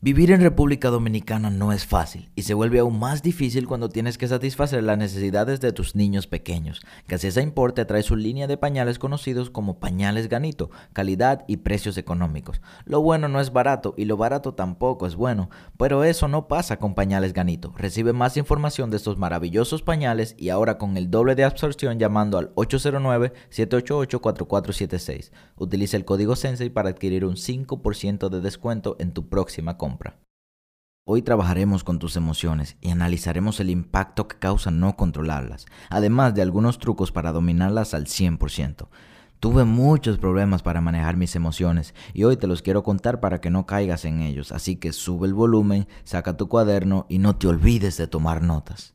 Vivir en República Dominicana no es fácil y se vuelve aún más difícil cuando tienes que satisfacer las necesidades de tus niños pequeños. Gasesa Importe trae su línea de pañales conocidos como pañales Ganito, calidad y precios económicos. Lo bueno no es barato y lo barato tampoco es bueno, pero eso no pasa con pañales Ganito. Recibe más información de estos maravillosos pañales y ahora con el doble de absorción llamando al 809-788-4476. Utiliza el código Sensei para adquirir un 5% de descuento en tu próxima compra. Hoy trabajaremos con tus emociones y analizaremos el impacto que causa no controlarlas, además de algunos trucos para dominarlas al 100%. Tuve muchos problemas para manejar mis emociones y hoy te los quiero contar para que no caigas en ellos, así que sube el volumen, saca tu cuaderno y no te olvides de tomar notas.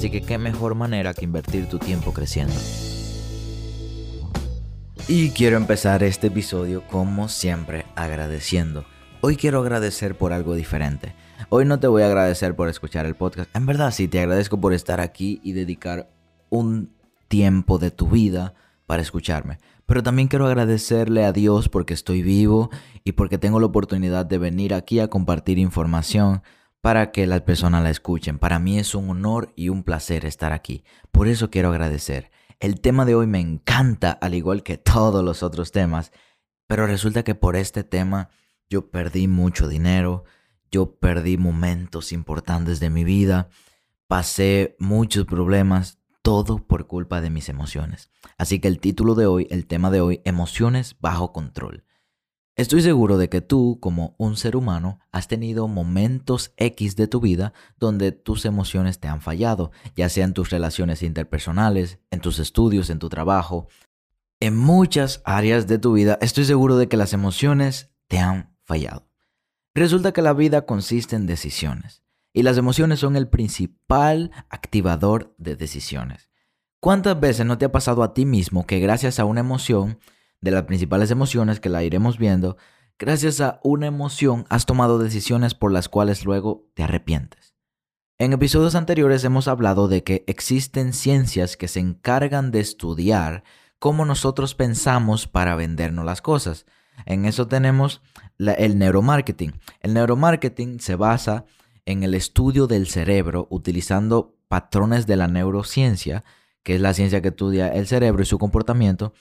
Así que qué mejor manera que invertir tu tiempo creciendo. Y quiero empezar este episodio como siempre agradeciendo. Hoy quiero agradecer por algo diferente. Hoy no te voy a agradecer por escuchar el podcast. En verdad sí, te agradezco por estar aquí y dedicar un tiempo de tu vida para escucharme. Pero también quiero agradecerle a Dios porque estoy vivo y porque tengo la oportunidad de venir aquí a compartir información para que las personas la escuchen. Para mí es un honor y un placer estar aquí. Por eso quiero agradecer. El tema de hoy me encanta, al igual que todos los otros temas, pero resulta que por este tema yo perdí mucho dinero, yo perdí momentos importantes de mi vida, pasé muchos problemas, todo por culpa de mis emociones. Así que el título de hoy, el tema de hoy, emociones bajo control. Estoy seguro de que tú, como un ser humano, has tenido momentos X de tu vida donde tus emociones te han fallado, ya sea en tus relaciones interpersonales, en tus estudios, en tu trabajo. En muchas áreas de tu vida estoy seguro de que las emociones te han fallado. Resulta que la vida consiste en decisiones y las emociones son el principal activador de decisiones. ¿Cuántas veces no te ha pasado a ti mismo que gracias a una emoción de las principales emociones que la iremos viendo, gracias a una emoción has tomado decisiones por las cuales luego te arrepientes. En episodios anteriores hemos hablado de que existen ciencias que se encargan de estudiar cómo nosotros pensamos para vendernos las cosas. En eso tenemos el neuromarketing. El neuromarketing se basa en el estudio del cerebro utilizando patrones de la neurociencia, que es la ciencia que estudia el cerebro y su comportamiento,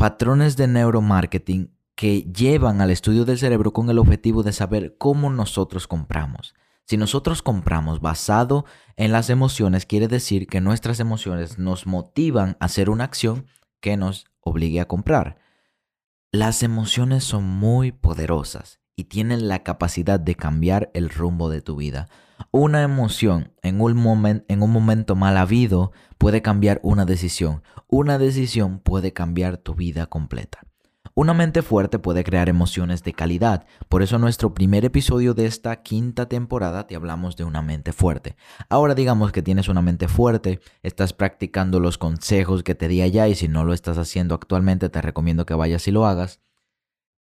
patrones de neuromarketing que llevan al estudio del cerebro con el objetivo de saber cómo nosotros compramos. Si nosotros compramos basado en las emociones, quiere decir que nuestras emociones nos motivan a hacer una acción que nos obligue a comprar. Las emociones son muy poderosas y tienen la capacidad de cambiar el rumbo de tu vida. Una emoción en un, en un momento mal habido puede cambiar una decisión. Una decisión puede cambiar tu vida completa. Una mente fuerte puede crear emociones de calidad. Por eso en nuestro primer episodio de esta quinta temporada te hablamos de una mente fuerte. Ahora digamos que tienes una mente fuerte, estás practicando los consejos que te di allá y si no lo estás haciendo actualmente te recomiendo que vayas y lo hagas.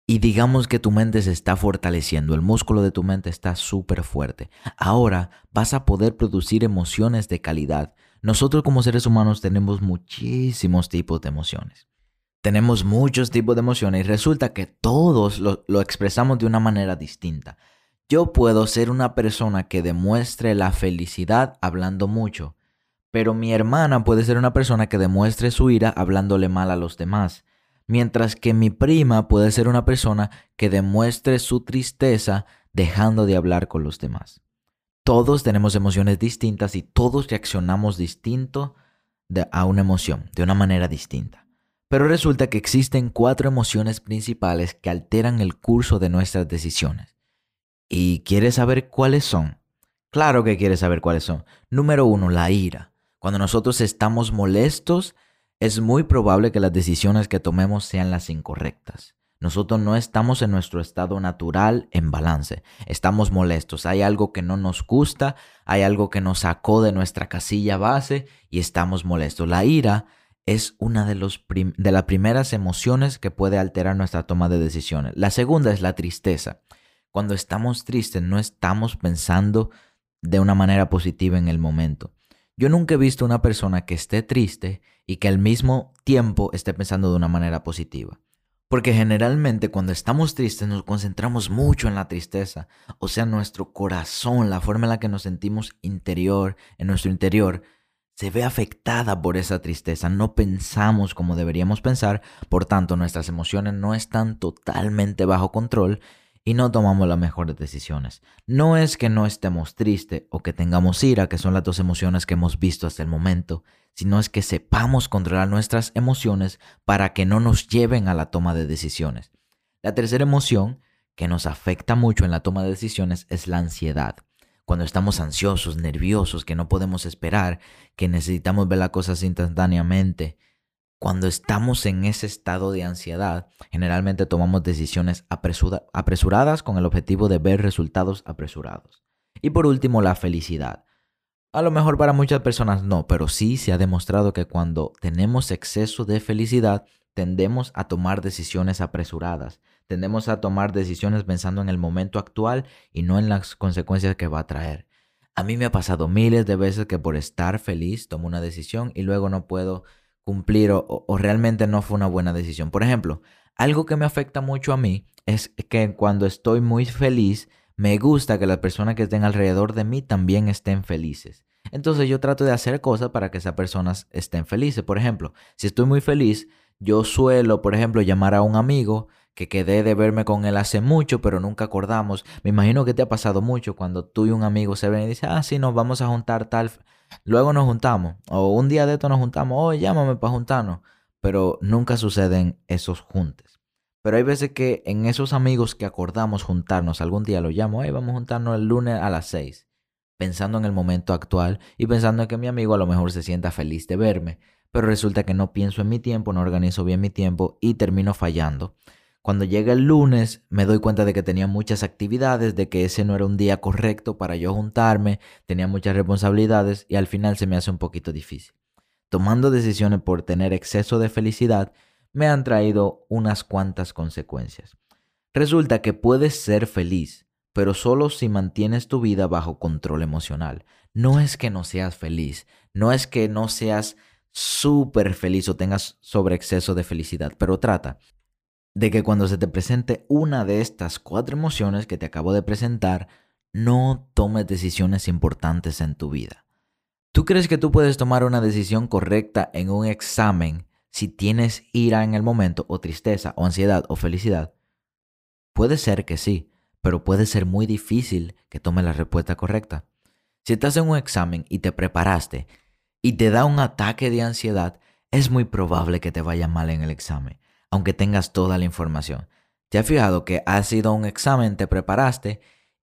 Y digamos que tu mente se está fortaleciendo, el músculo de tu mente está súper fuerte. Ahora vas a poder producir emociones de calidad. Nosotros como seres humanos tenemos muchísimos tipos de emociones. Tenemos muchos tipos de emociones y resulta que todos lo, lo expresamos de una manera distinta. Yo puedo ser una persona que demuestre la felicidad hablando mucho, pero mi hermana puede ser una persona que demuestre su ira hablándole mal a los demás mientras que mi prima puede ser una persona que demuestre su tristeza dejando de hablar con los demás. Todos tenemos emociones distintas y todos reaccionamos distinto a una emoción, de una manera distinta. Pero resulta que existen cuatro emociones principales que alteran el curso de nuestras decisiones. ¿Y quieres saber cuáles son? Claro que quieres saber cuáles son. Número uno, la ira. Cuando nosotros estamos molestos, es muy probable que las decisiones que tomemos sean las incorrectas. Nosotros no estamos en nuestro estado natural en balance. Estamos molestos. Hay algo que no nos gusta, hay algo que nos sacó de nuestra casilla base y estamos molestos. La ira es una de, las primeras emociones que puede alterar nuestra toma de decisiones. La segunda es la tristeza. Cuando estamos tristes no estamos pensando de una manera positiva en el momento. Yo nunca he visto una persona que esté triste y que al mismo tiempo esté pensando de una manera positiva. Porque generalmente cuando estamos tristes nos concentramos mucho en la tristeza, o sea, nuestro corazón, la forma en la que nos sentimos interior, en nuestro interior, se ve afectada por esa tristeza. No pensamos como deberíamos pensar, por tanto nuestras emociones no están totalmente bajo control y no tomamos las mejores decisiones. No es que no estemos tristes o que tengamos ira, que son las dos emociones que hemos visto hasta el momento, sino es que sepamos controlar nuestras emociones para que no nos lleven a la toma de decisiones. La tercera emoción que nos afecta mucho en la toma de decisiones es la ansiedad. Cuando estamos ansiosos, nerviosos, que no podemos esperar, que necesitamos ver las cosas instantáneamente, cuando estamos en ese estado de ansiedad, generalmente tomamos decisiones apresuradas con el objetivo de ver resultados apresurados. Y por último, la felicidad. A lo mejor para muchas personas no, pero sí se ha demostrado que cuando tenemos exceso de felicidad, tendemos a tomar decisiones apresuradas, tendemos a tomar decisiones pensando en el momento actual y no en las consecuencias que va a traer. A mí me ha pasado miles de veces que por estar feliz tomo una decisión y luego no puedo cumplir o, realmente no fue una buena decisión. Por ejemplo, algo que me afecta mucho a mí es que cuando estoy muy feliz, me gusta que las personas que estén alrededor de mí también estén felices. Entonces yo trato de hacer cosas para que esas personas estén felices. Por ejemplo, si estoy muy feliz, yo suelo, por ejemplo, llamar a un amigo que quedé de verme con él hace mucho, pero nunca acordamos. Me imagino que te ha pasado mucho cuando tú y un amigo se ven y dicen, ah, sí, nos vamos a juntar tal. Luego nos juntamos. O un día de esto nos juntamos. Oh, llámame para juntarnos. Pero nunca suceden esos juntes. Pero hay veces que en esos amigos que acordamos juntarnos, algún día lo llamo, hey, vamos a juntarnos el lunes a las seis pensando en el momento actual y pensando en que mi amigo a lo mejor se sienta feliz de verme, pero resulta que no pienso en mi tiempo, no organizo bien mi tiempo y termino fallando. Cuando llega el lunes me doy cuenta de que tenía muchas actividades, de que ese no era un día correcto para yo juntarme, tenía muchas responsabilidades y al final se me hace un poquito difícil. Tomando decisiones por tener exceso de felicidad me han traído unas cuantas consecuencias. Resulta que puedes ser feliz, pero solo si mantienes tu vida bajo control emocional. No es que no seas feliz, no es que no seas súper feliz o tengas sobreexceso de felicidad, pero trata de que cuando se te presente una de estas cuatro emociones que te acabo de presentar, no tomes decisiones importantes en tu vida. ¿Tú crees que tú puedes tomar una decisión correcta en un examen si tienes ira en el momento o tristeza o ansiedad o felicidad? Puede ser que sí, pero puede ser muy difícil que tome la respuesta correcta. Si estás en un examen y te preparaste y te da un ataque de ansiedad, es muy probable que te vaya mal en el examen, aunque tengas toda la información. ¿Te has fijado que has ido a un examen, te preparaste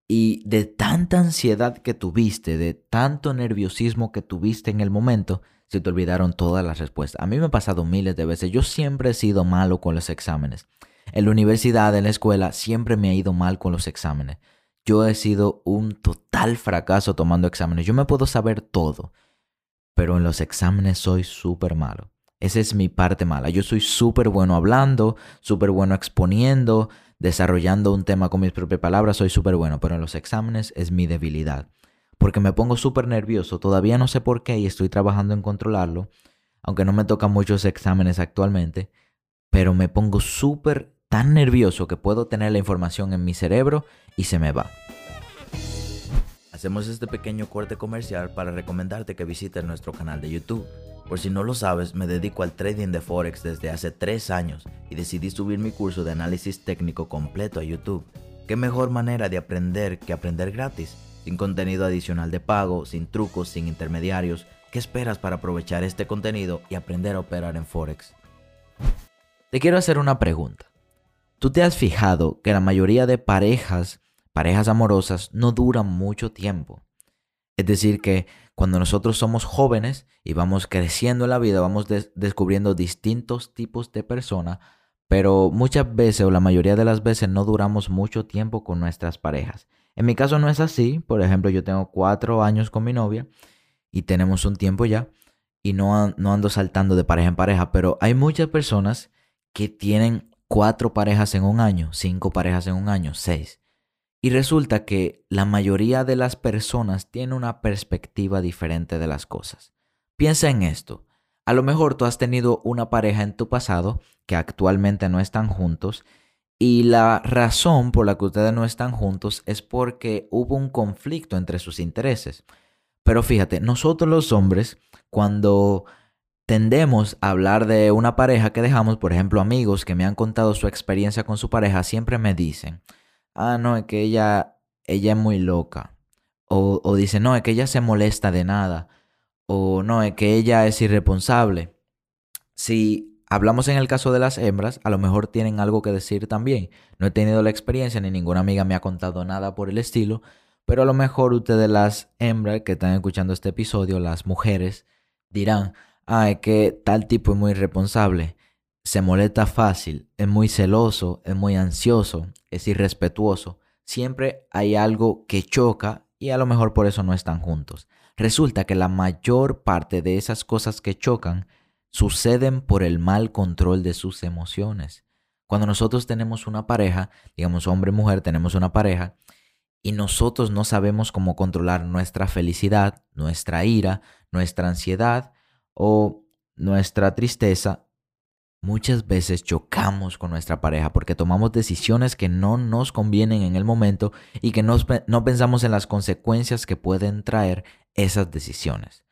y de tanta ansiedad que tuviste, de tanto nerviosismo que tuviste en el momento, se te olvidaron todas las respuestas? A mí me ha pasado miles de veces. Yo siempre he sido malo con los exámenes. En la universidad, en la escuela, siempre me ha ido mal con los exámenes. Yo he sido un total fracaso tomando exámenes. Yo me puedo saber todo, pero en los exámenes soy súper malo. Esa es mi parte mala. Yo soy súper bueno hablando, súper bueno exponiendo, desarrollando un tema con mis propias palabras, soy súper bueno, pero en los exámenes es mi debilidad. Porque me pongo súper nervioso, todavía no sé por qué y estoy trabajando en controlarlo, aunque no me tocan muchos exámenes actualmente, pero me pongo súper tan nervioso que puedo tener la información en mi cerebro y se me va. Hacemos este pequeño corte comercial para recomendarte que visites nuestro canal de YouTube. Por si no lo sabes, me dedico al trading de Forex desde hace 3 años y decidí subir mi curso de análisis técnico completo a YouTube. ¿Qué mejor manera de aprender que aprender gratis? Sin contenido adicional de pago, sin trucos, sin intermediarios. ¿Qué esperas para aprovechar este contenido y aprender a operar en Forex? Te quiero hacer una pregunta. ¿Tú te has fijado que la mayoría de parejas, parejas amorosas, no duran mucho tiempo? Es decir, que cuando nosotros somos jóvenes y vamos creciendo en la vida, vamos descubriendo distintos tipos de personas, pero muchas veces o la mayoría de las veces no duramos mucho tiempo con nuestras parejas. En mi caso no es así, por ejemplo, yo tengo cuatro años con mi novia y tenemos un tiempo ya y no, no ando saltando de pareja en pareja, pero hay muchas personas que tienen cuatro parejas en un año, cinco parejas en un año, seis. Y resulta que la mayoría de las personas tienen una perspectiva diferente de las cosas. Piensa en esto. A lo mejor tú has tenido una pareja en tu pasado que actualmente no están juntos y la razón por la que ustedes no están juntos es porque hubo un conflicto entre sus intereses. Pero fíjate, nosotros los hombres, cuando tendemos a hablar de una pareja que dejamos, por ejemplo, amigos que me han contado su experiencia con su pareja, siempre me dicen, ah, no, es que ella, ella es muy loca. O, o dice, no, es que ella se molesta de nada. O no, es que ella es irresponsable. Si hablamos en el caso de las hembras, a lo mejor tienen algo que decir también. No he tenido la experiencia ni ninguna amiga me ha contado nada por el estilo, pero a lo mejor ustedes las hembras que están escuchando este episodio, las mujeres, dirán, ah, es que tal tipo es muy irresponsable se molesta fácil, es muy celoso, es muy ansioso, es irrespetuoso. Siempre hay algo que choca y a lo mejor por eso no están juntos. Resulta que la mayor parte de esas cosas que chocan suceden por el mal control de sus emociones. Cuando nosotros tenemos una pareja, digamos hombre y mujer, tenemos una pareja, y nosotros no sabemos cómo controlar nuestra felicidad, nuestra ira, nuestra ansiedad o nuestra tristeza, Muchas veces chocamos con nuestra pareja porque tomamos decisiones que no nos convienen en el momento y que no, pensamos en las consecuencias que pueden traer esas decisiones.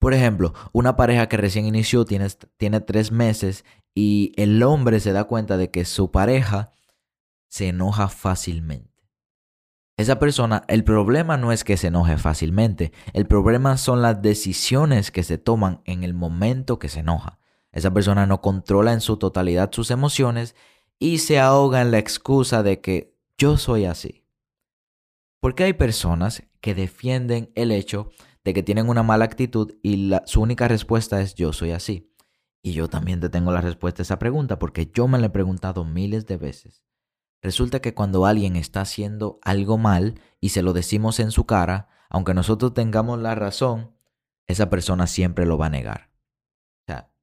Por ejemplo, una pareja que recién inició tiene, tiene tres meses y el hombre se da cuenta de que su pareja se enoja fácilmente. Esa persona, el problema no es que se enoje fácilmente, el problema son las decisiones que se toman en el momento que se enoja. Esa persona no controla en su totalidad sus emociones y se ahoga en la excusa de que yo soy así. Porque hay personas que defienden el hecho de que tienen una mala actitud y su única respuesta es yo soy así. Y yo también te tengo la respuesta a esa pregunta porque yo me la he preguntado miles de veces. Resulta que cuando alguien está haciendo algo mal y se lo decimos en su cara, aunque nosotros tengamos la razón, esa persona siempre lo va a negar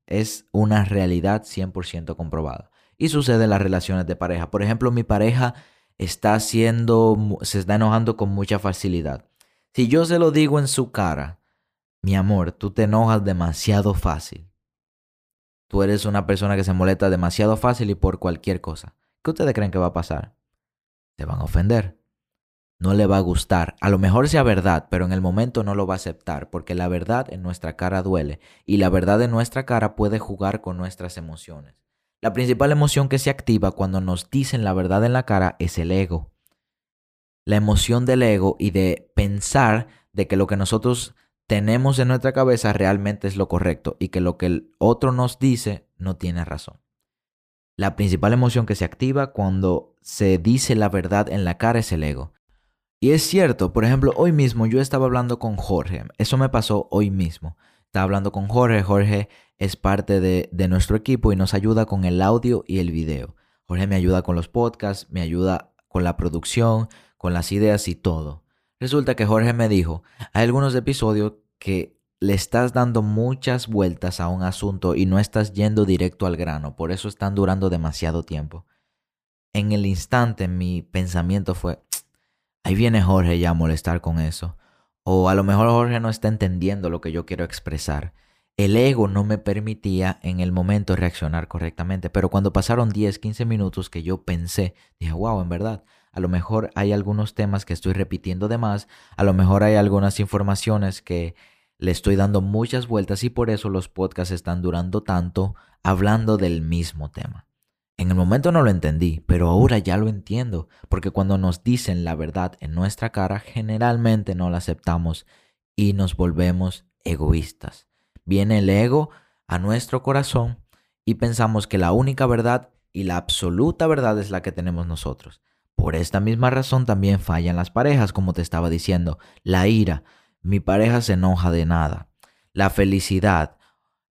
es una realidad 100% comprobada. Y sucede en las relaciones de pareja. Por ejemplo, mi pareja está haciendo, se está enojando con mucha facilidad. Si yo se lo digo en su cara, mi amor, tú te enojas demasiado fácil. Tú eres una persona que se molesta demasiado fácil y por cualquier cosa. ¿Qué ustedes creen que va a pasar? Se van a ofender no le va a gustar. A lo mejor sea verdad, pero en el momento no lo va a aceptar, porque la verdad en nuestra cara duele y la verdad en nuestra cara puede jugar con nuestras emociones. La principal emoción que se activa cuando nos dicen la verdad en la cara es el ego. La emoción del ego y de pensar de que lo que nosotros tenemos en nuestra cabeza realmente es lo correcto y que lo que el otro nos dice no tiene razón. La principal emoción que se activa cuando se dice la verdad en la cara es el ego. Y es cierto, por ejemplo, hoy mismo yo estaba hablando con Jorge, eso me pasó hoy mismo. Estaba hablando con Jorge, Jorge es parte de, nuestro equipo y nos ayuda con el audio y el video. Jorge me ayuda con los podcasts, me ayuda con la producción, con las ideas y todo. Resulta que Jorge me dijo, hay algunos episodios que le estás dando muchas vueltas a un asunto y no estás yendo directo al grano, por eso están durando demasiado tiempo. En el instante mi pensamiento fue, Ahí viene Jorge ya a molestar con eso. O a lo mejor Jorge no está entendiendo lo que yo quiero expresar. El ego no me permitía en el momento reaccionar correctamente, pero cuando pasaron 10, 15 minutos que yo pensé, dije, wow, en verdad, a lo mejor hay algunos temas que estoy repitiendo de más, a lo mejor hay algunas informaciones que le estoy dando muchas vueltas y por eso los podcasts están durando tanto hablando del mismo tema. En el momento no lo entendí, pero ahora ya lo entiendo, porque cuando nos dicen la verdad en nuestra cara, generalmente no la aceptamos y nos volvemos egoístas. Viene el ego a nuestro corazón y pensamos que la única verdad y la absoluta verdad es la que tenemos nosotros. Por esta misma razón también fallan las parejas, como te estaba diciendo, la ira. Mi pareja se enoja de nada. La felicidad,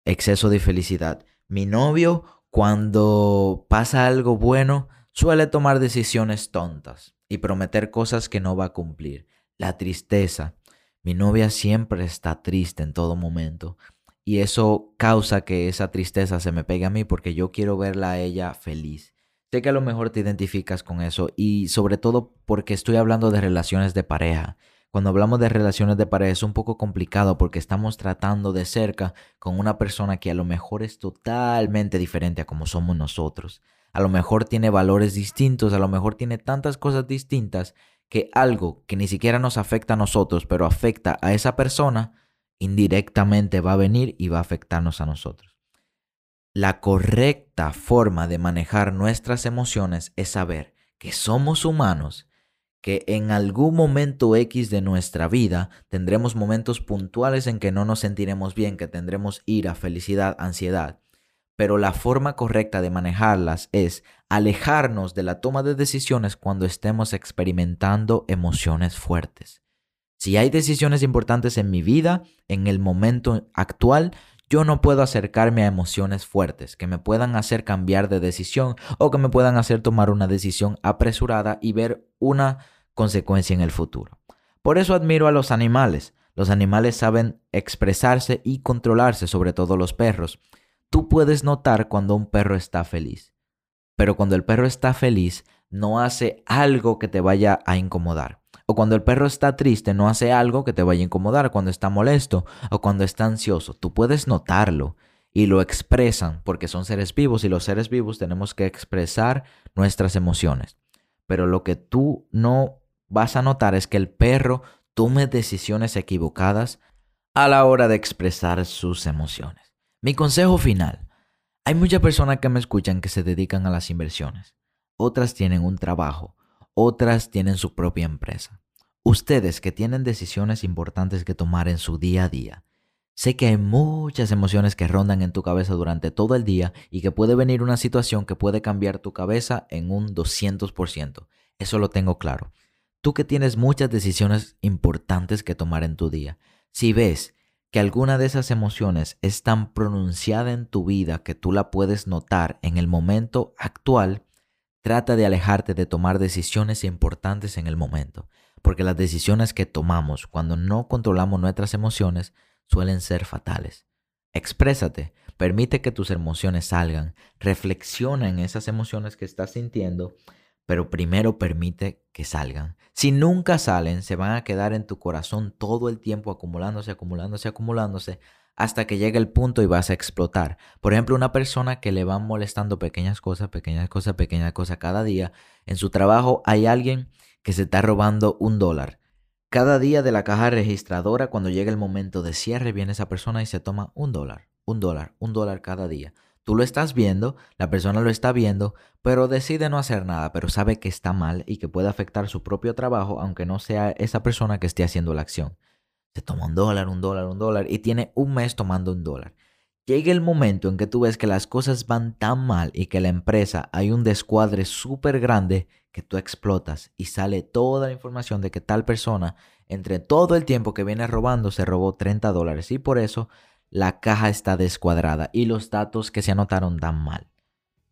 exceso de felicidad. Mi novio, cuando pasa algo bueno, suele tomar decisiones tontas y prometer cosas que no va a cumplir. La tristeza. Mi novia siempre está triste en todo momento. Y eso causa que esa tristeza se me pegue a mí porque yo quiero verla a ella feliz. Sé que a lo mejor te identificas con eso y sobre todo porque estoy hablando de relaciones de pareja. Cuando hablamos de relaciones de pareja es un poco complicado porque estamos tratando de cerca con una persona que a lo mejor es totalmente diferente a como somos nosotros. A lo mejor tiene valores distintos, a lo mejor tiene tantas cosas distintas que algo que ni siquiera nos afecta a nosotros, pero afecta a esa persona, indirectamente va a venir y va a afectarnos a nosotros. La correcta forma de manejar nuestras emociones es saber que somos humanos, que en algún momento X de nuestra vida tendremos momentos puntuales en que no nos sentiremos bien, que tendremos ira, felicidad, ansiedad. Pero la forma correcta de manejarlas es alejarnos de la toma de decisiones cuando estemos experimentando emociones fuertes. Si hay decisiones importantes en mi vida, en el momento actual, yo no puedo acercarme a emociones fuertes que me puedan hacer cambiar de decisión o que me puedan hacer tomar una decisión apresurada y ver una consecuencia en el futuro. Por eso admiro a los animales. Los animales saben expresarse y controlarse, sobre todo los perros. Tú puedes notar cuando un perro está feliz, pero cuando el perro está feliz no hace algo que te vaya a incomodar. O cuando el perro está triste, no hace algo que te vaya a incomodar. Cuando está molesto o cuando está ansioso, tú puedes notarlo y lo expresan porque son seres vivos y los seres vivos tenemos que expresar nuestras emociones. Pero lo que tú no vas a notar es que el perro tome decisiones equivocadas a la hora de expresar sus emociones. Mi consejo final. Hay muchas personas que me escuchan que se dedican a las inversiones. Otras tienen un trabajo otras tienen su propia empresa. Ustedes que tienen decisiones importantes que tomar en su día a día, sé que hay muchas emociones que rondan en tu cabeza durante todo el día y que puede venir una situación que puede cambiar tu cabeza en un 200%. Eso lo tengo claro. Tú que tienes muchas decisiones importantes que tomar en tu día, si ves que alguna de esas emociones es tan pronunciada en tu vida que tú la puedes notar en el momento actual, Trata de alejarte de tomar decisiones importantes en el momento, porque las decisiones que tomamos cuando no controlamos nuestras emociones suelen ser fatales. Exprésate, permite que tus emociones salgan, reflexiona en esas emociones que estás sintiendo, pero primero permite que salgan. Si nunca salen, se van a quedar en tu corazón todo el tiempo acumulándose, acumulándose, acumulándose, hasta que llegue el punto y vas a explotar. Por ejemplo, una persona que le van molestando pequeñas cosas, pequeñas cosas, pequeñas cosas cada día. En su trabajo hay alguien que se está robando un dólar. Cada día de la caja registradora, cuando llega el momento de cierre, viene esa persona y se toma un dólar, un dólar, un dólar cada día. Tú lo estás viendo, la persona lo está viendo, pero decide no hacer nada, pero sabe que está mal y que puede afectar su propio trabajo, aunque no sea esa persona que esté haciendo la acción. Se toma un dólar, un dólar, un dólar y tiene un mes tomando un dólar. Llega el momento en que tú ves que las cosas van tan mal y que la empresa hay un descuadre súper grande que tú explotas y sale toda la información de que tal persona, entre todo el tiempo que viene robando, se robó 30 dólares y por eso la caja está descuadrada y los datos que se anotaron dan mal.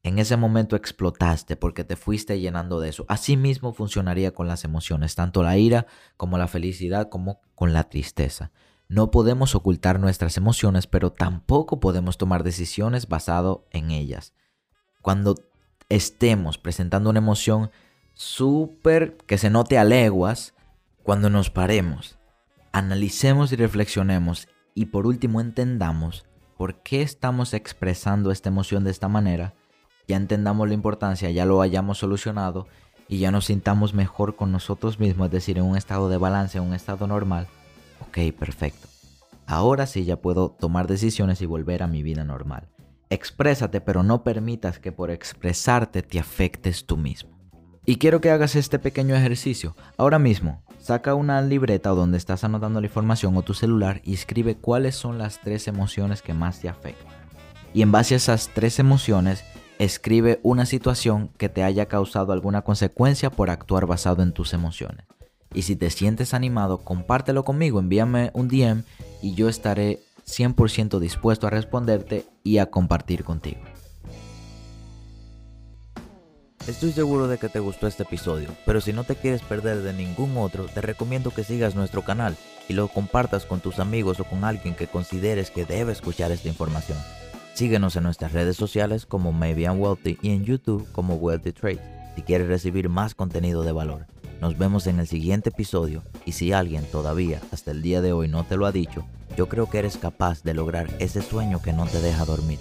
En ese momento explotaste porque te fuiste llenando de eso. Así mismo funcionaría con las emociones, tanto la ira como la felicidad como con la tristeza. No podemos ocultar nuestras emociones, pero tampoco podemos tomar decisiones basado en ellas. Cuando estemos presentando una emoción súper que se note a leguas, cuando nos paremos, analicemos y reflexionemos y por último entendamos por qué estamos expresando esta emoción de esta manera ya entendamos la importancia, ya lo hayamos solucionado y ya nos sintamos mejor con nosotros mismos, es decir, en un estado de balance, en un estado normal, ok, perfecto. Ahora sí ya puedo tomar decisiones y volver a mi vida normal. Exprésate, pero no permitas que por expresarte te afectes tú mismo. Y quiero que hagas este pequeño ejercicio. Ahora mismo, saca una libreta donde estás anotando la información o tu celular y escribe cuáles son las tres emociones que más te afectan. Y en base a esas tres emociones, Escribe una situación que te haya causado alguna consecuencia por actuar basado en tus emociones. Y si te sientes animado, compártelo conmigo, envíame un DM y yo estaré 100% dispuesto a responderte y a compartir contigo. Estoy seguro de que te gustó este episodio, pero si no te quieres perder de ningún otro, te recomiendo que sigas nuestro canal y lo compartas con tus amigos o con alguien que consideres que debe escuchar esta información. Síguenos en nuestras redes sociales como Maybe I'm Wealthy y en YouTube como Wealthy Trade si quieres recibir más contenido de valor. Nos vemos en el siguiente episodio y si alguien todavía hasta el día de hoy no te lo ha dicho, yo creo que eres capaz de lograr ese sueño que no te deja dormir.